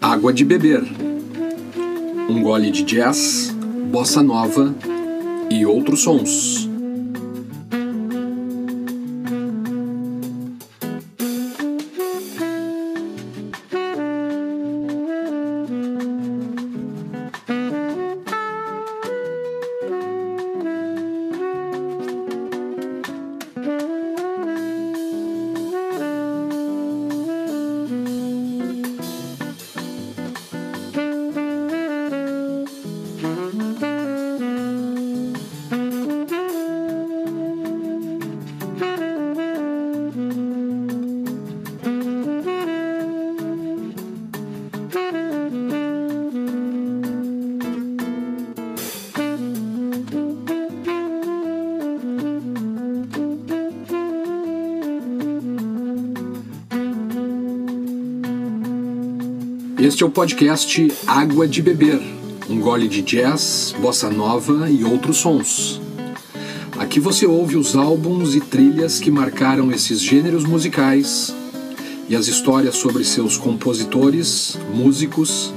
Água de beber. Um gole de jazz, bossa nova e outros sons. Este é o podcast Água de Beber, um gole de jazz, bossa nova e outros sons. Aqui você ouve os álbuns e trilhas que marcaram esses gêneros musicais e as histórias sobre seus compositores, músicos,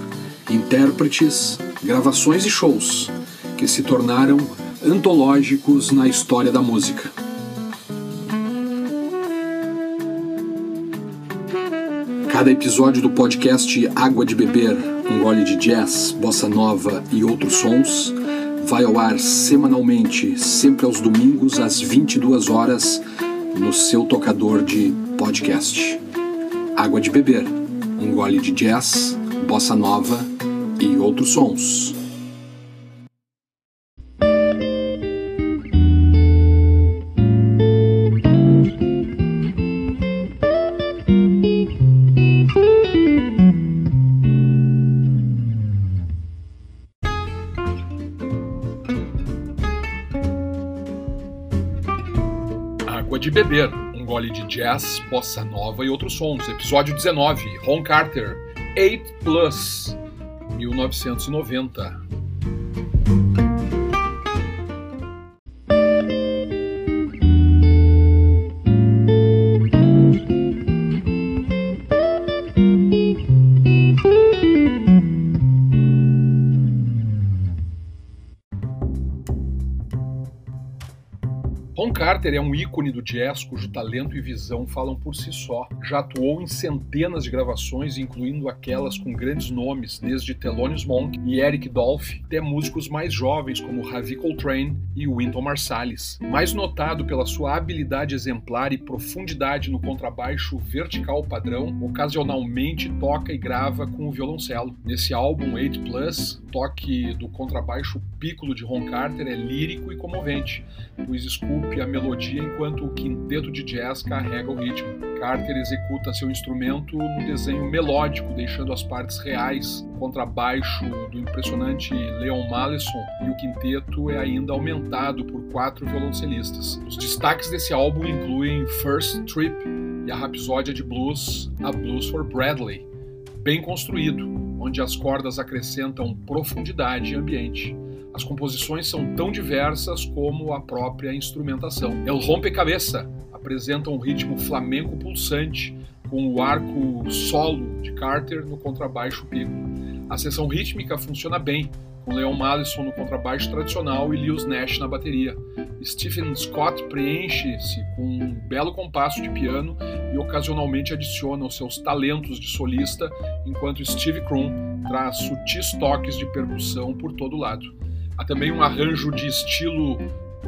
intérpretes, gravações e shows que se tornaram antológicos na história da música. Cada episódio do podcast Água de Beber, um gole de jazz, bossa nova e outros sons, vai ao ar semanalmente, sempre aos domingos às 22 horas, no seu tocador de podcast. Água de Beber, um gole de jazz, bossa nova e outros sons. De Beber, um gole de jazz, bossa nova e outros sons. Episódio 19, Ron Carter, 8 Plus, 1990. Carter é um ícone do jazz cujo talento e visão falam por si só. Já atuou em centenas de gravações, incluindo aquelas com grandes nomes, desde Thelonious Monk e Eric Dolphy, até músicos mais jovens como Ravi Coltrane e Wynton Marsalis. Mais notado pela sua habilidade exemplar e profundidade no contrabaixo vertical padrão, ocasionalmente toca e grava com o violoncelo. Nesse álbum 8 Plus, o toque do contrabaixo pícolo de Ron Carter é lírico e comovente, pois esculpe a melodia enquanto o quinteto de jazz carrega o ritmo. Carter executa seu instrumento no desenho melódico, deixando as partes reais, o contrabaixo do impressionante Leon Mallison e o quinteto é ainda aumentado por quatro violoncelistas. Os destaques desse álbum incluem First Trip e a rapsódia de blues A Blues for Bradley, bem construído, onde as cordas acrescentam profundidade e ambiente. As composições são tão diversas como a própria instrumentação. El Rompe-Cabeça apresenta um ritmo flamenco pulsante, com o arco solo de Carter no contrabaixo pico. A seção rítmica funciona bem, com Leon Mallison no contrabaixo tradicional e Lewis Nash na bateria. Stephen Scott preenche-se com um belo compasso de piano e ocasionalmente adiciona os seus talentos de solista, enquanto Steve Krum traz sutis toques de percussão por todo lado. Há também um arranjo de estilo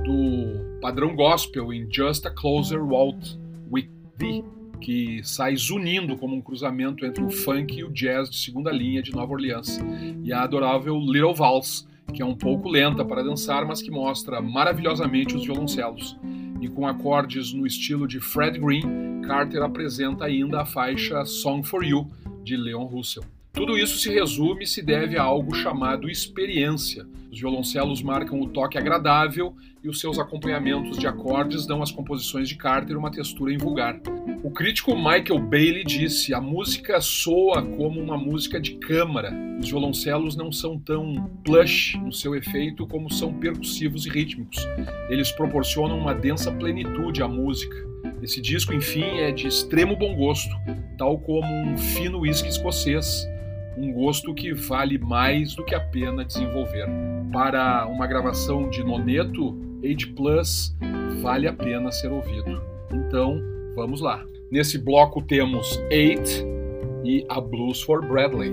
do padrão gospel em Just a Closer Waltz with Thee, que sai zunindo como um cruzamento entre o funk e o jazz de segunda linha de Nova Orleans, e a adorável Little Valse, que é um pouco lenta para dançar, mas que mostra maravilhosamente os violoncelos. E com acordes no estilo de Fred Green, Carter apresenta ainda a faixa Song for You, de Leon Russell. Tudo isso se resume e se deve a algo chamado experiência. Os violoncelos marcam o toque agradável e os seus acompanhamentos de acordes dão às composições de Carter uma textura invulgar. O crítico Michael Bailey disse: a música soa como uma música de câmara. Os violoncelos não são tão plush no seu efeito como são percussivos e rítmicos. Eles proporcionam uma densa plenitude à música. Esse disco, enfim, é de extremo bom gosto, tal como um fino whisky escocês um gosto que vale mais do que a pena desenvolver. Para uma gravação de noneto, Age Plus vale a pena ser ouvido. Então, vamos lá. Nesse bloco temos Eight e a Blues for Bradley.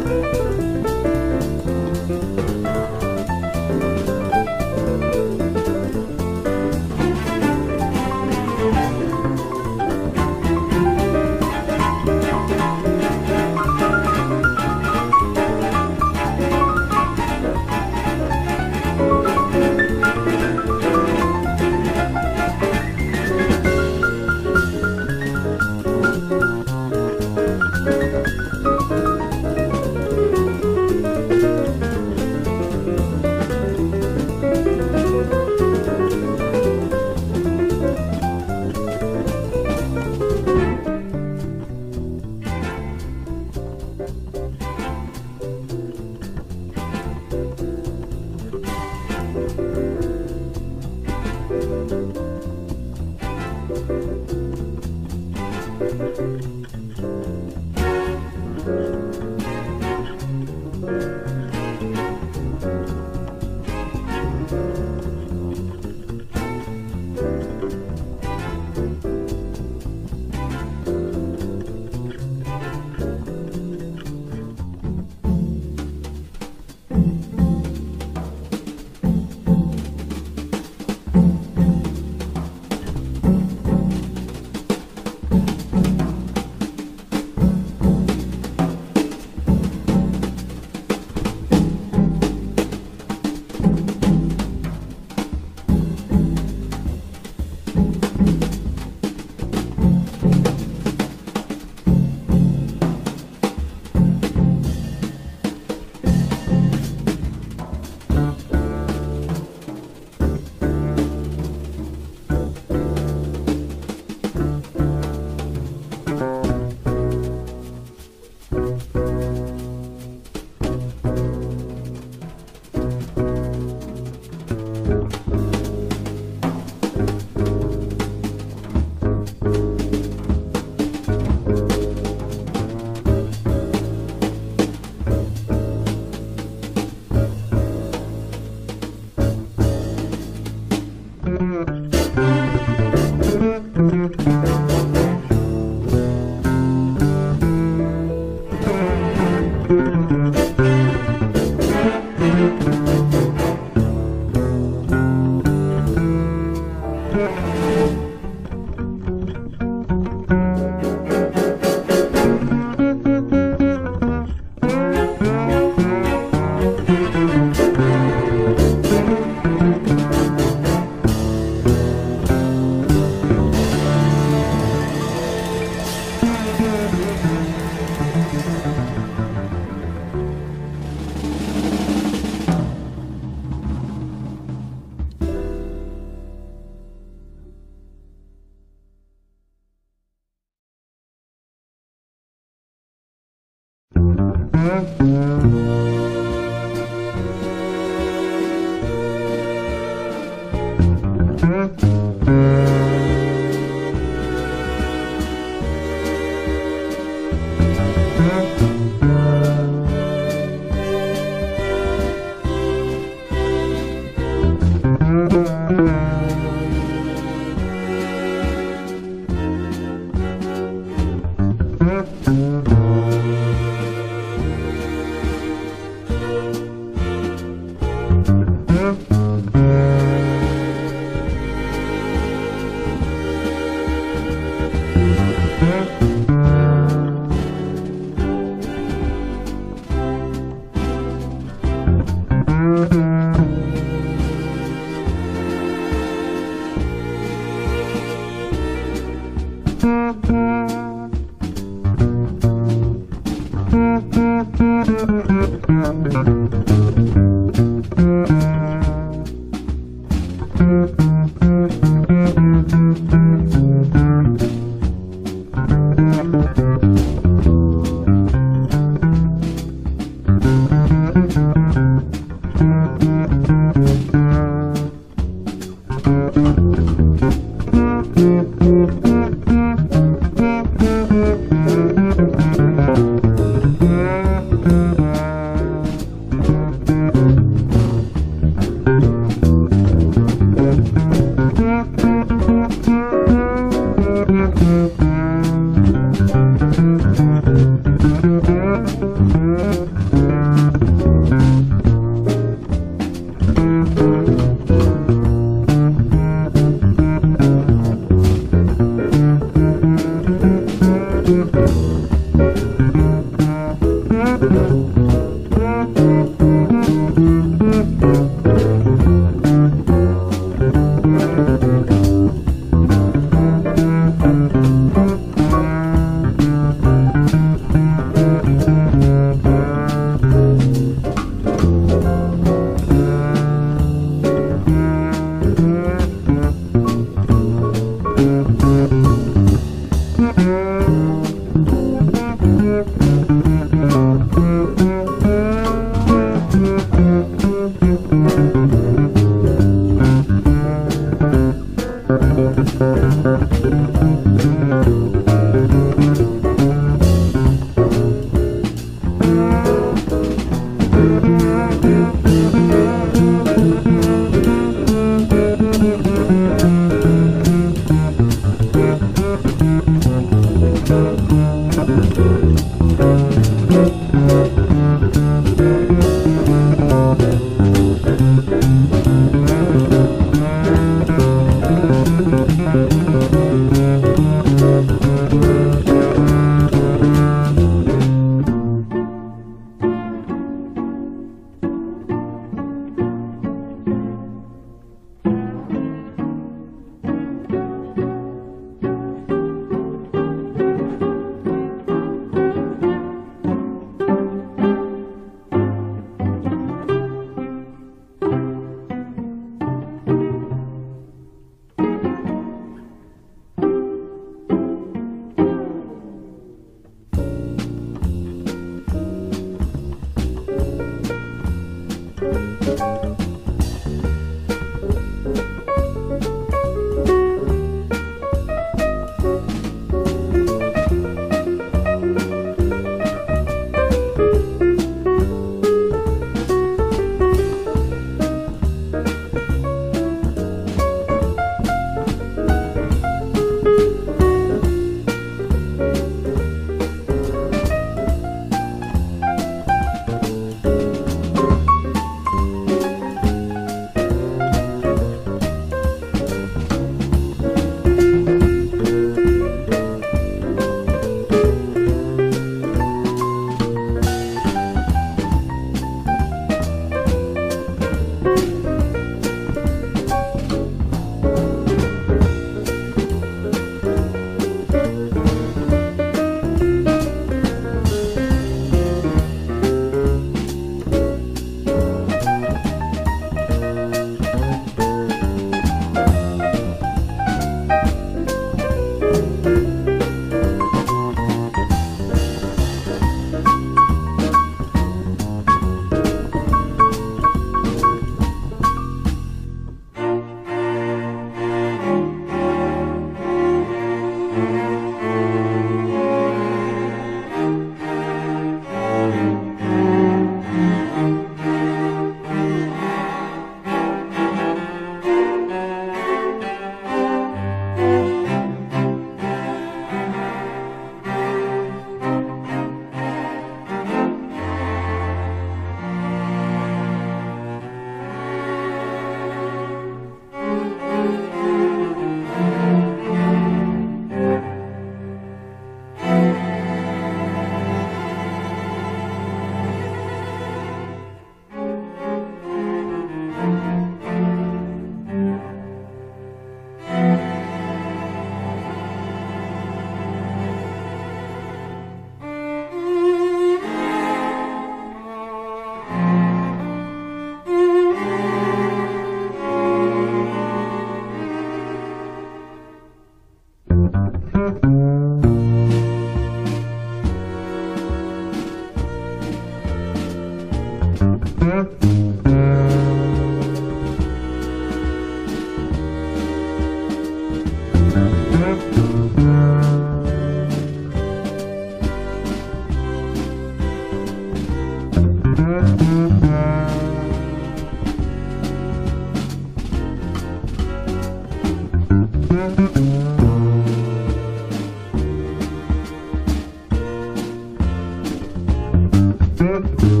Thank you.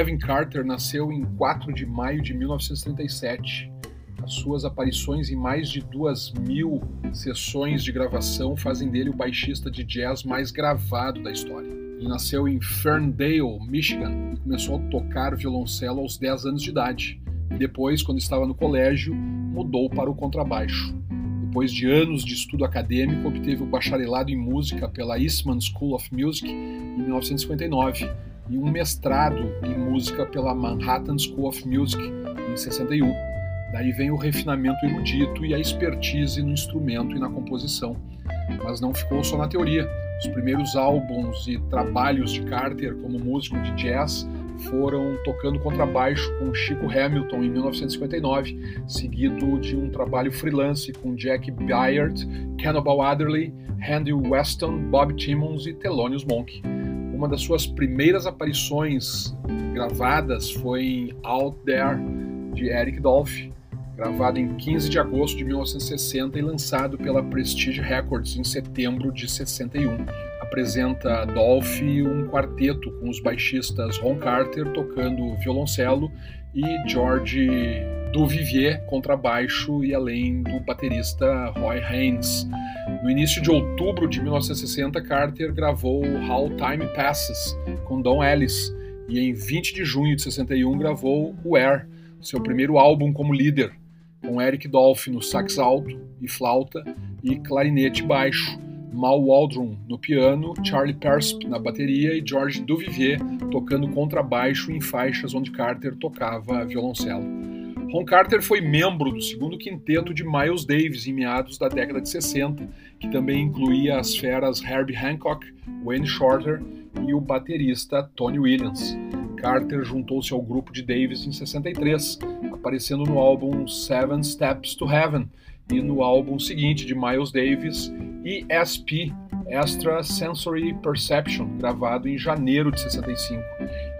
Levin Carter nasceu em 4 de maio de 1937. As suas aparições em mais de duas mil sessões de gravação fazem dele o baixista de jazz mais gravado da história. Ele nasceu em Ferndale, Michigan, e começou a tocar violoncelo aos 10 anos de idade. Depois, quando estava no colégio, mudou para o contrabaixo. Depois de anos de estudo acadêmico, obteve o bacharelado em música pela Eastman School of Music em 1959 e um mestrado em música pela Manhattan School of Music em 61. Daí vem o refinamento erudito e a expertise no instrumento e na composição. Mas não ficou só na teoria. Os primeiros álbuns e trabalhos de Carter como músico de jazz foram tocando contrabaixo com Chico Hamilton em 1959, seguido de um trabalho freelance com Jack Byard, Cannibal Adderley, Randy Weston, Bob Timmons e Thelonious Monk. Uma das suas primeiras aparições gravadas foi em Out There, de Eric Dolphy, gravado em 15 de agosto de 1960 e lançado pela Prestige Records em setembro de 61. Apresenta Dolphy um quarteto com os baixistas Ron Carter tocando violoncelo e George Duvivier contrabaixo e além do baterista Roy Haynes. No início de outubro de 1960, Carter gravou How Time Passes com Don Ellis e em 20 de junho de 61 gravou Where, seu primeiro álbum como líder, com Eric Dolphy no sax alto e flauta e clarinete baixo, Mal Waldron no piano, Charlie Persp na bateria e George Duvivier tocando contrabaixo em faixas onde Carter tocava violoncelo. Ron Carter foi membro do segundo quinteto de Miles Davis em meados da década de 60, que também incluía as feras Herbie Hancock, Wayne Shorter e o baterista Tony Williams. Carter juntou-se ao grupo de Davis em 63, aparecendo no álbum Seven Steps to Heaven e no álbum seguinte de Miles Davis, ESP, Extra Sensory Perception, gravado em janeiro de 65.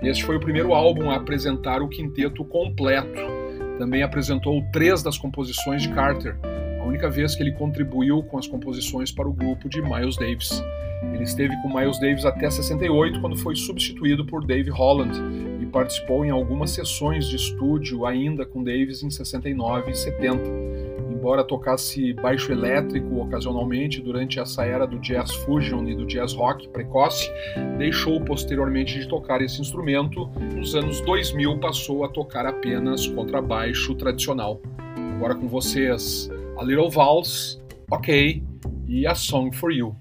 Este foi o primeiro álbum a apresentar o quinteto completo. Também apresentou três das composições de Carter, a única vez que ele contribuiu com as composições para o grupo de Miles Davis. Ele esteve com Miles Davis até 68, quando foi substituído por Dave Holland e participou em algumas sessões de estúdio ainda com Davis em 69 e 70. Embora tocasse baixo elétrico ocasionalmente durante essa era do jazz fusion e do jazz rock precoce, deixou posteriormente de tocar esse instrumento. Nos anos 2000 passou a tocar apenas contrabaixo tradicional. Agora com vocês, A Little Vals, Ok, e A Song for You.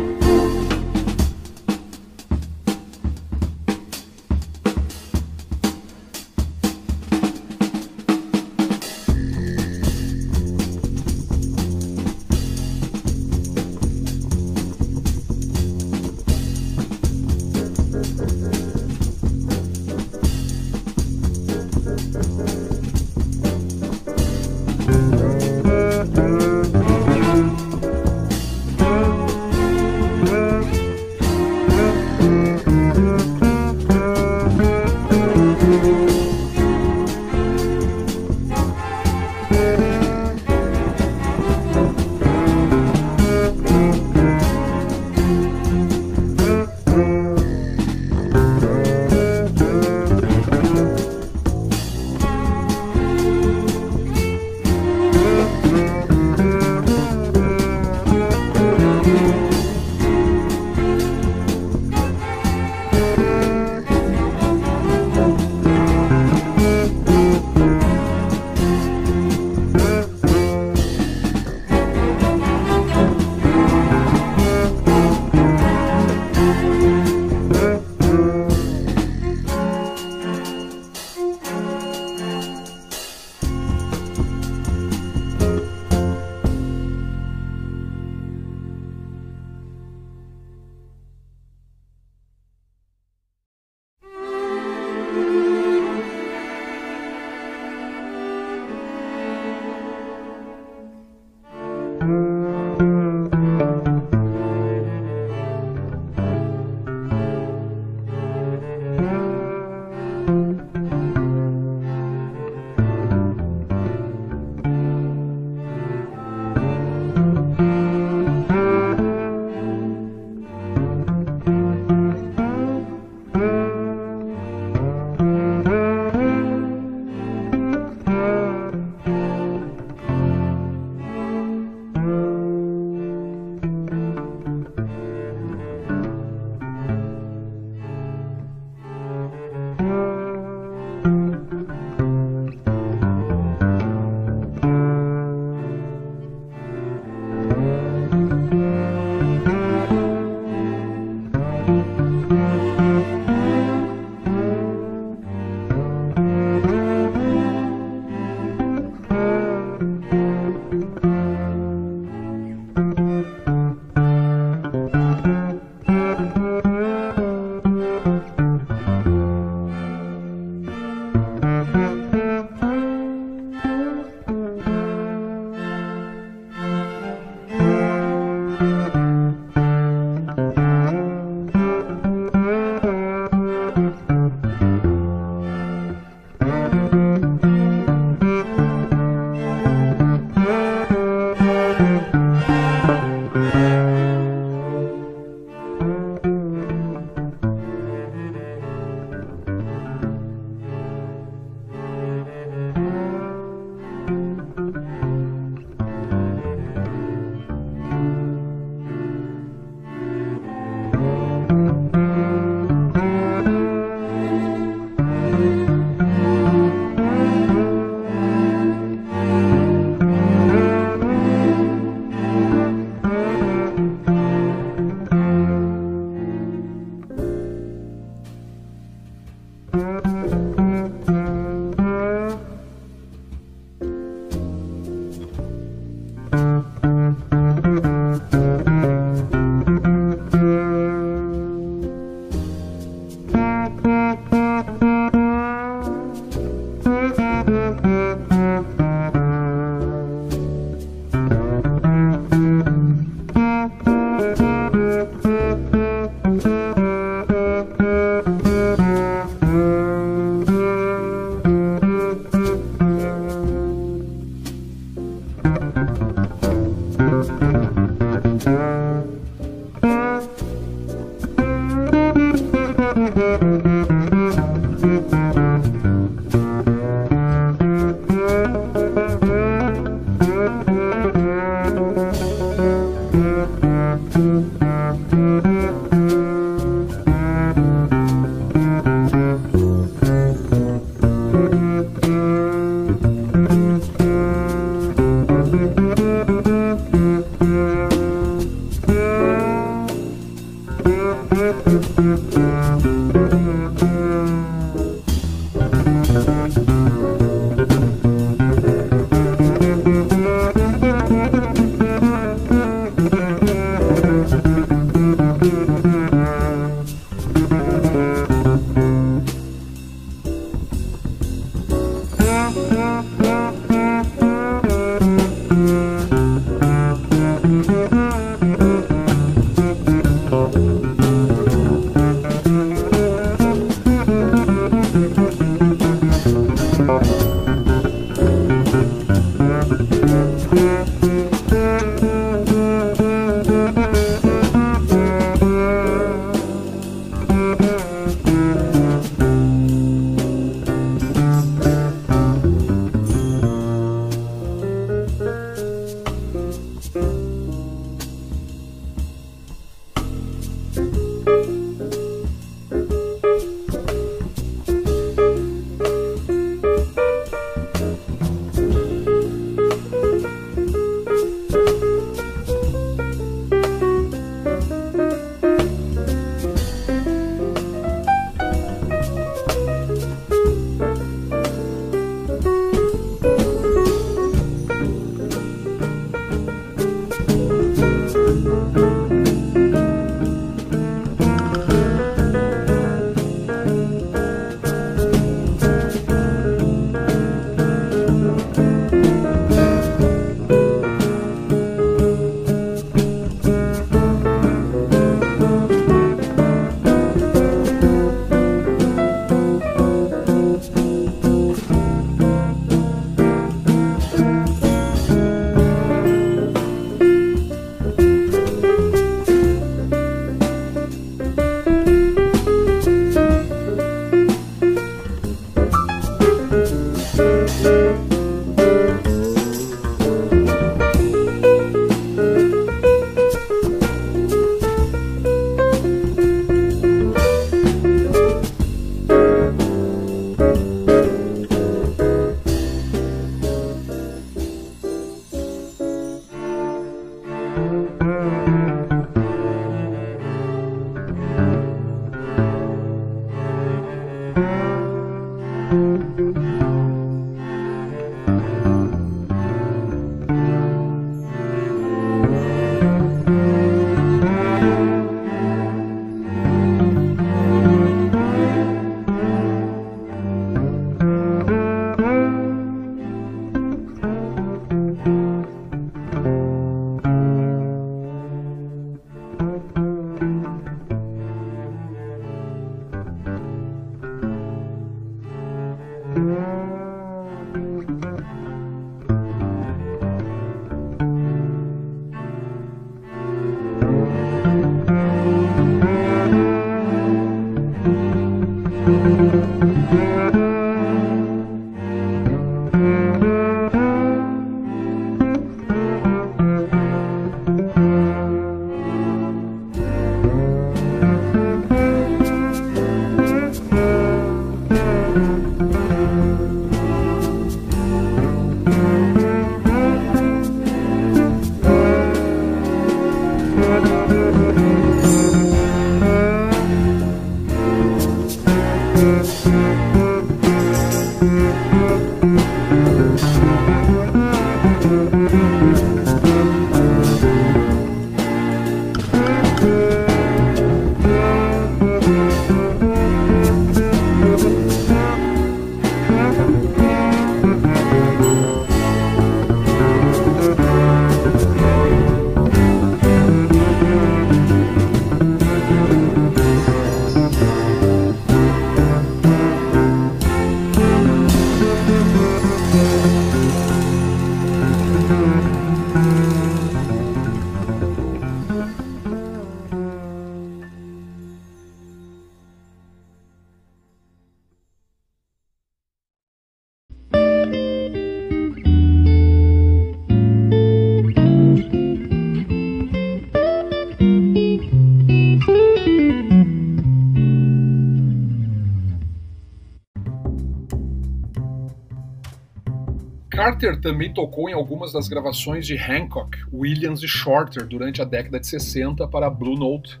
Carter também tocou em algumas das gravações de Hancock, Williams e Shorter durante a década de 60 para a Blue Note.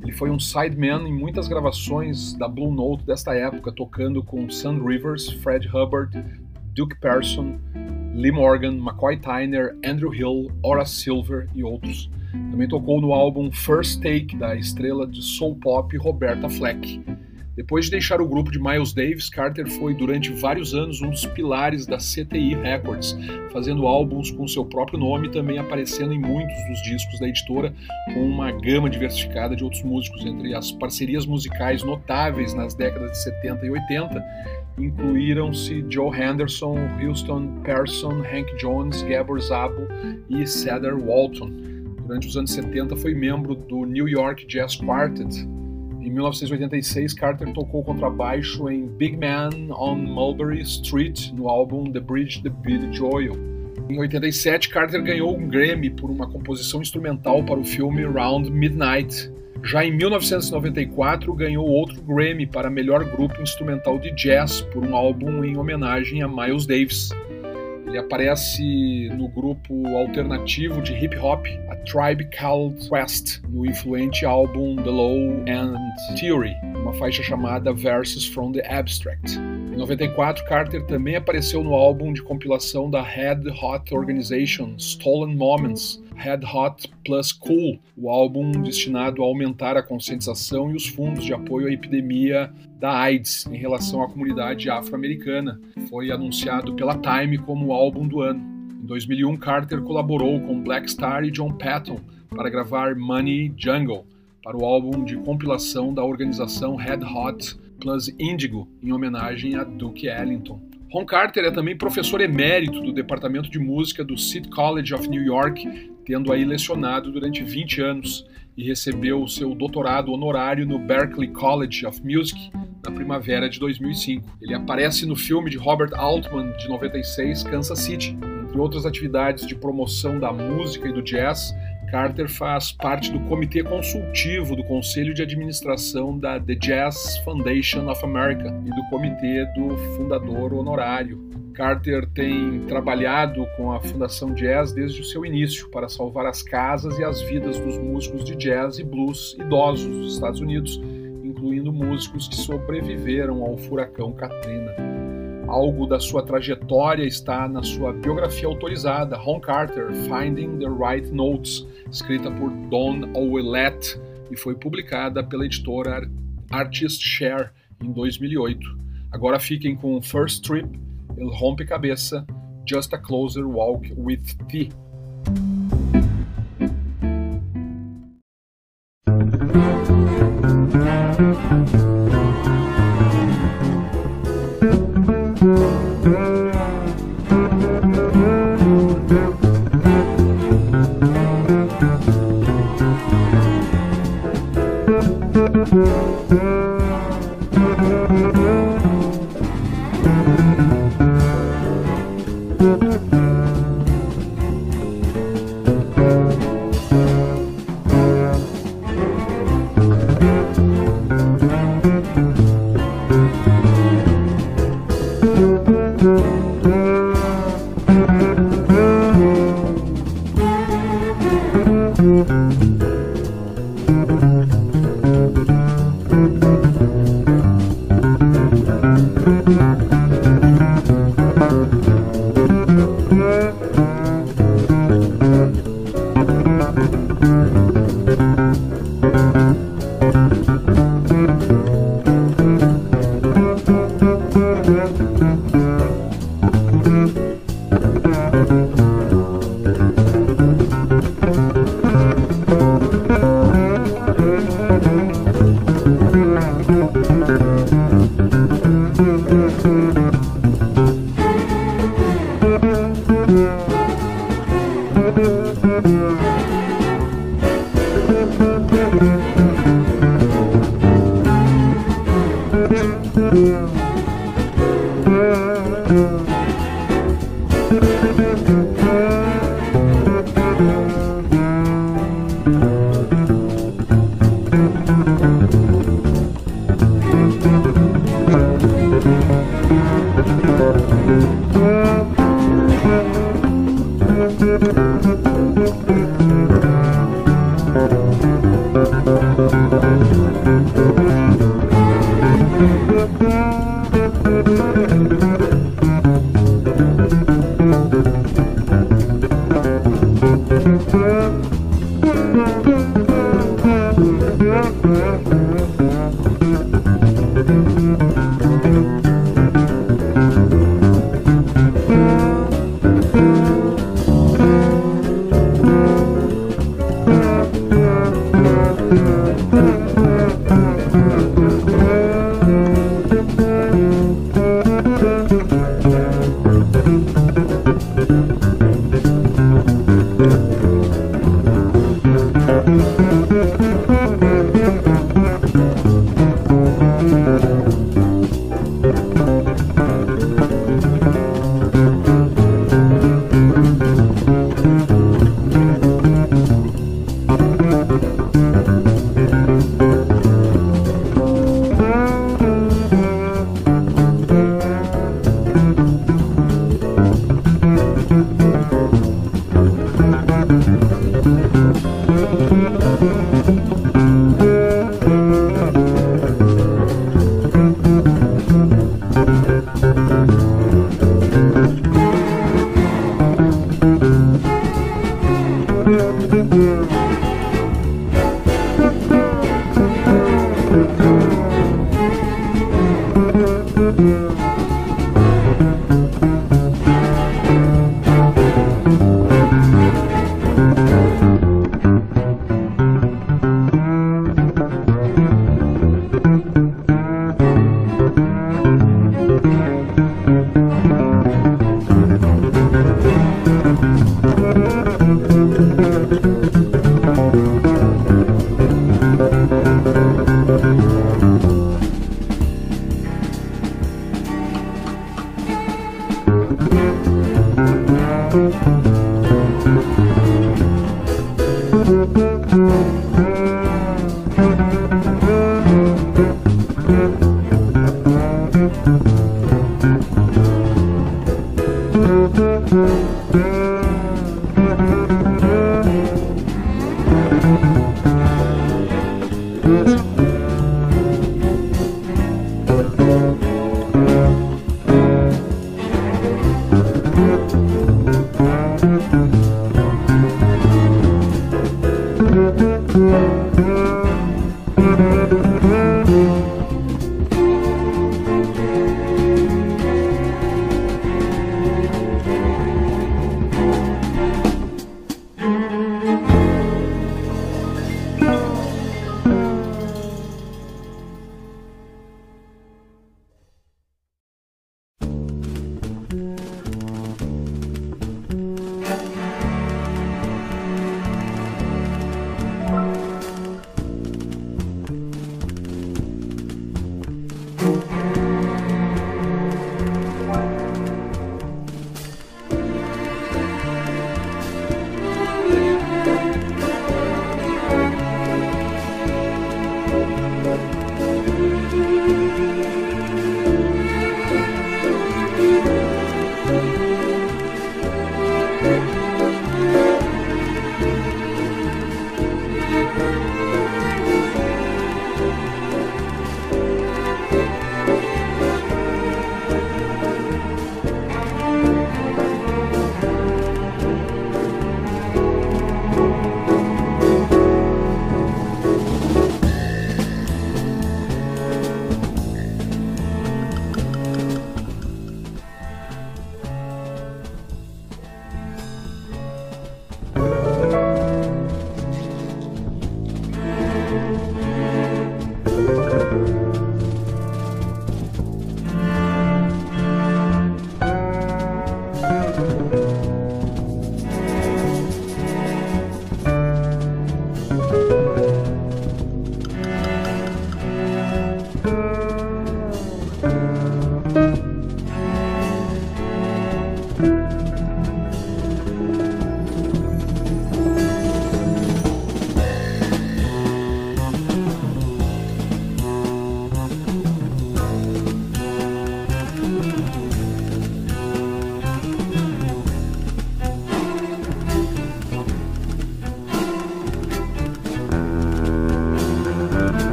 Ele foi um sideman em muitas gravações da Blue Note desta época, tocando com Sun Rivers, Fred Hubbard, Duke Person, Lee Morgan, McCoy Tyner, Andrew Hill, Horace Silver e outros. Também tocou no álbum First Take da estrela de soul pop Roberta Fleck. Depois de deixar o grupo de Miles Davis, Carter foi durante vários anos um dos pilares da CTI Records, fazendo álbuns com seu próprio nome e também aparecendo em muitos dos discos da editora, com uma gama diversificada de outros músicos. Entre as parcerias musicais notáveis nas décadas de 70 e 80, incluíram-se Joe Henderson, Houston Person, Hank Jones, Gabor Zabo e Cedar Walton. Durante os anos 70 foi membro do New York Jazz Quartet, em 1986, Carter tocou contrabaixo em Big Man on Mulberry Street, no álbum The Bridge the Billy Joel. Em 87, Carter ganhou um Grammy por uma composição instrumental para o filme Round Midnight. Já em 1994, ganhou outro Grammy para melhor grupo instrumental de jazz por um álbum em homenagem a Miles Davis. Ele aparece no grupo alternativo de hip hop, Tribe Called Quest, no influente álbum The Law and Theory, uma faixa chamada Verses from the Abstract. Em 94, Carter também apareceu no álbum de compilação da Red Hot Organization, Stolen Moments, Red Hot Plus Cool, o álbum destinado a aumentar a conscientização e os fundos de apoio à epidemia da AIDS em relação à comunidade afro-americana. Foi anunciado pela Time como o álbum do ano. Em 2001, Carter colaborou com Black Star e John Patton para gravar Money Jungle para o álbum de compilação da organização Red Hot Plus Indigo, em homenagem a Duke Ellington. Ron Carter é também professor emérito do Departamento de Música do City College of New York, tendo aí lecionado durante 20 anos e recebeu seu doutorado honorário no Berklee College of Music na primavera de 2005. Ele aparece no filme de Robert Altman de 96, Kansas City. Entre outras atividades de promoção da música e do jazz, Carter faz parte do comitê consultivo do Conselho de Administração da The Jazz Foundation of America e do comitê do fundador honorário. Carter tem trabalhado com a Fundação Jazz desde o seu início para salvar as casas e as vidas dos músicos de jazz e blues idosos dos Estados Unidos, incluindo músicos que sobreviveram ao furacão Katrina. Algo da sua trajetória está na sua biografia autorizada, Ron Carter, Finding the Right Notes, escrita por Don Ouellette e foi publicada pela editora Artist Share em 2008. Agora fiquem com First Trip, El Rompe Cabeça, Just a Closer Walk with Thee. thank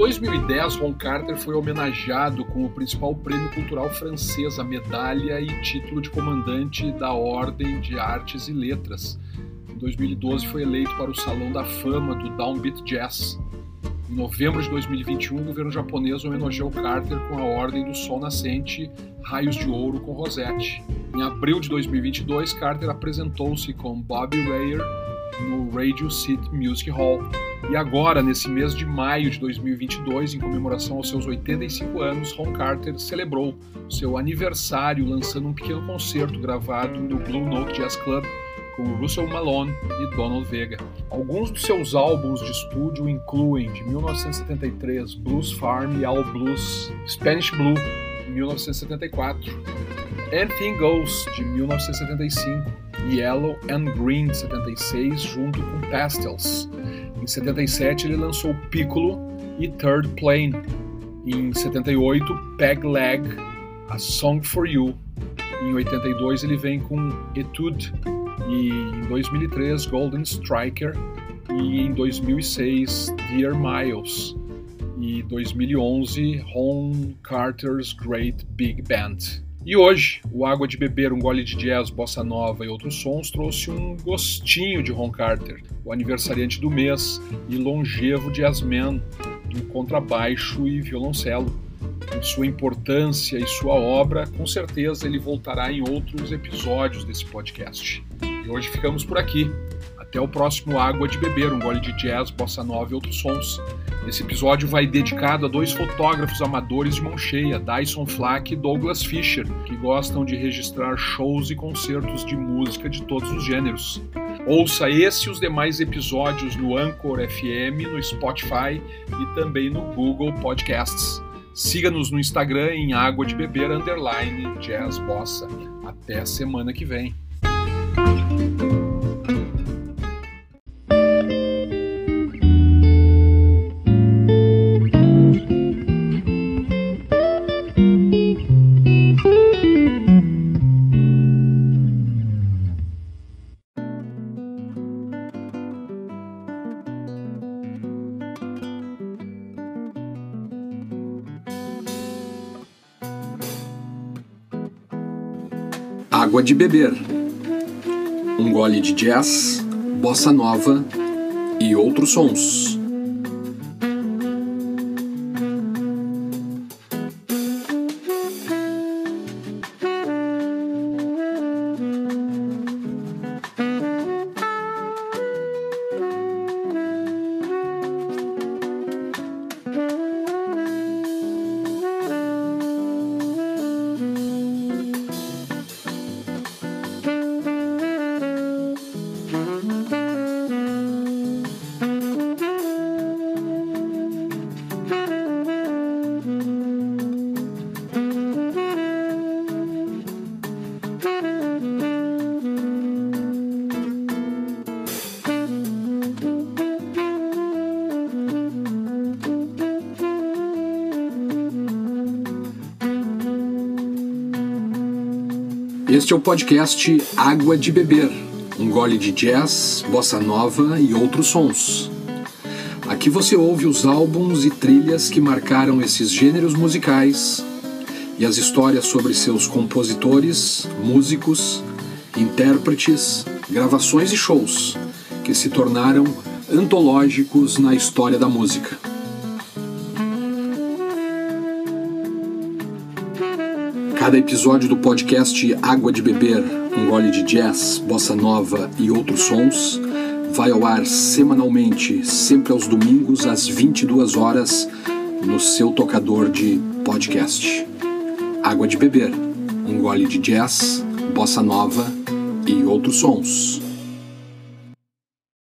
2010, Ron Carter foi homenageado com o principal prêmio cultural francês, a medalha e título de comandante da Ordem de Artes e Letras. Em 2012, foi eleito para o Salão da Fama do Downbeat Jazz. Em novembro de 2021, o governo japonês homenageou Carter com a Ordem do Sol Nascente Raios de Ouro com Rosette. Em abril de 2022, Carter apresentou-se com Bobby Rayer no Radio City Music Hall. E agora, nesse mês de maio de 2022, em comemoração aos seus 85 anos, Ron Carter celebrou seu aniversário lançando um pequeno concerto gravado no Blue Note Jazz Club com Russell Malone e Donald Vega. Alguns dos seus álbuns de estúdio incluem, de 1973, Blues Farm e All Blues, Spanish Blue, de 1974, Anything Goes, de 1975, Yellow and Green, de 76, junto com Pastels. Em 77 ele lançou Piccolo e Third Plane. Em 78, Peg Leg, A Song for You. Em 82 ele vem com Etude e em 2003 Golden Striker e em 2006 Dear Miles e 2011 Ron Carter's Great Big Band. E hoje, o Água de Beber, um gole de jazz, bossa nova e outros sons trouxe um gostinho de Ron Carter, o aniversariante do mês e longevo jazzman do contrabaixo e violoncelo. Em sua importância e sua obra, com certeza ele voltará em outros episódios desse podcast. E hoje ficamos por aqui. Até o próximo Água de Beber, um gole de jazz, bossa nova e outros sons. Esse episódio vai dedicado a dois fotógrafos amadores de mão cheia, Dyson Flack e Douglas Fisher, que gostam de registrar shows e concertos de música de todos os gêneros. Ouça esse e os demais episódios no Anchor FM, no Spotify e também no Google Podcasts. Siga-nos no Instagram em Água de Beber Underline Jazz Bossa. Até semana que vem. Água de beber. Um gole de jazz, bossa nova e outros sons. Este é o podcast Água de Beber, um gole de jazz, bossa nova e outros sons. Aqui você ouve os álbuns e trilhas que marcaram esses gêneros musicais e as histórias sobre seus compositores, músicos, intérpretes, gravações e shows que se tornaram antológicos na história da música. Cada episódio do podcast Água de Beber, um gole de jazz, bossa nova e outros sons, vai ao ar semanalmente, sempre aos domingos às 22 horas, no seu tocador de podcast. Água de Beber, um gole de jazz, bossa nova e outros sons.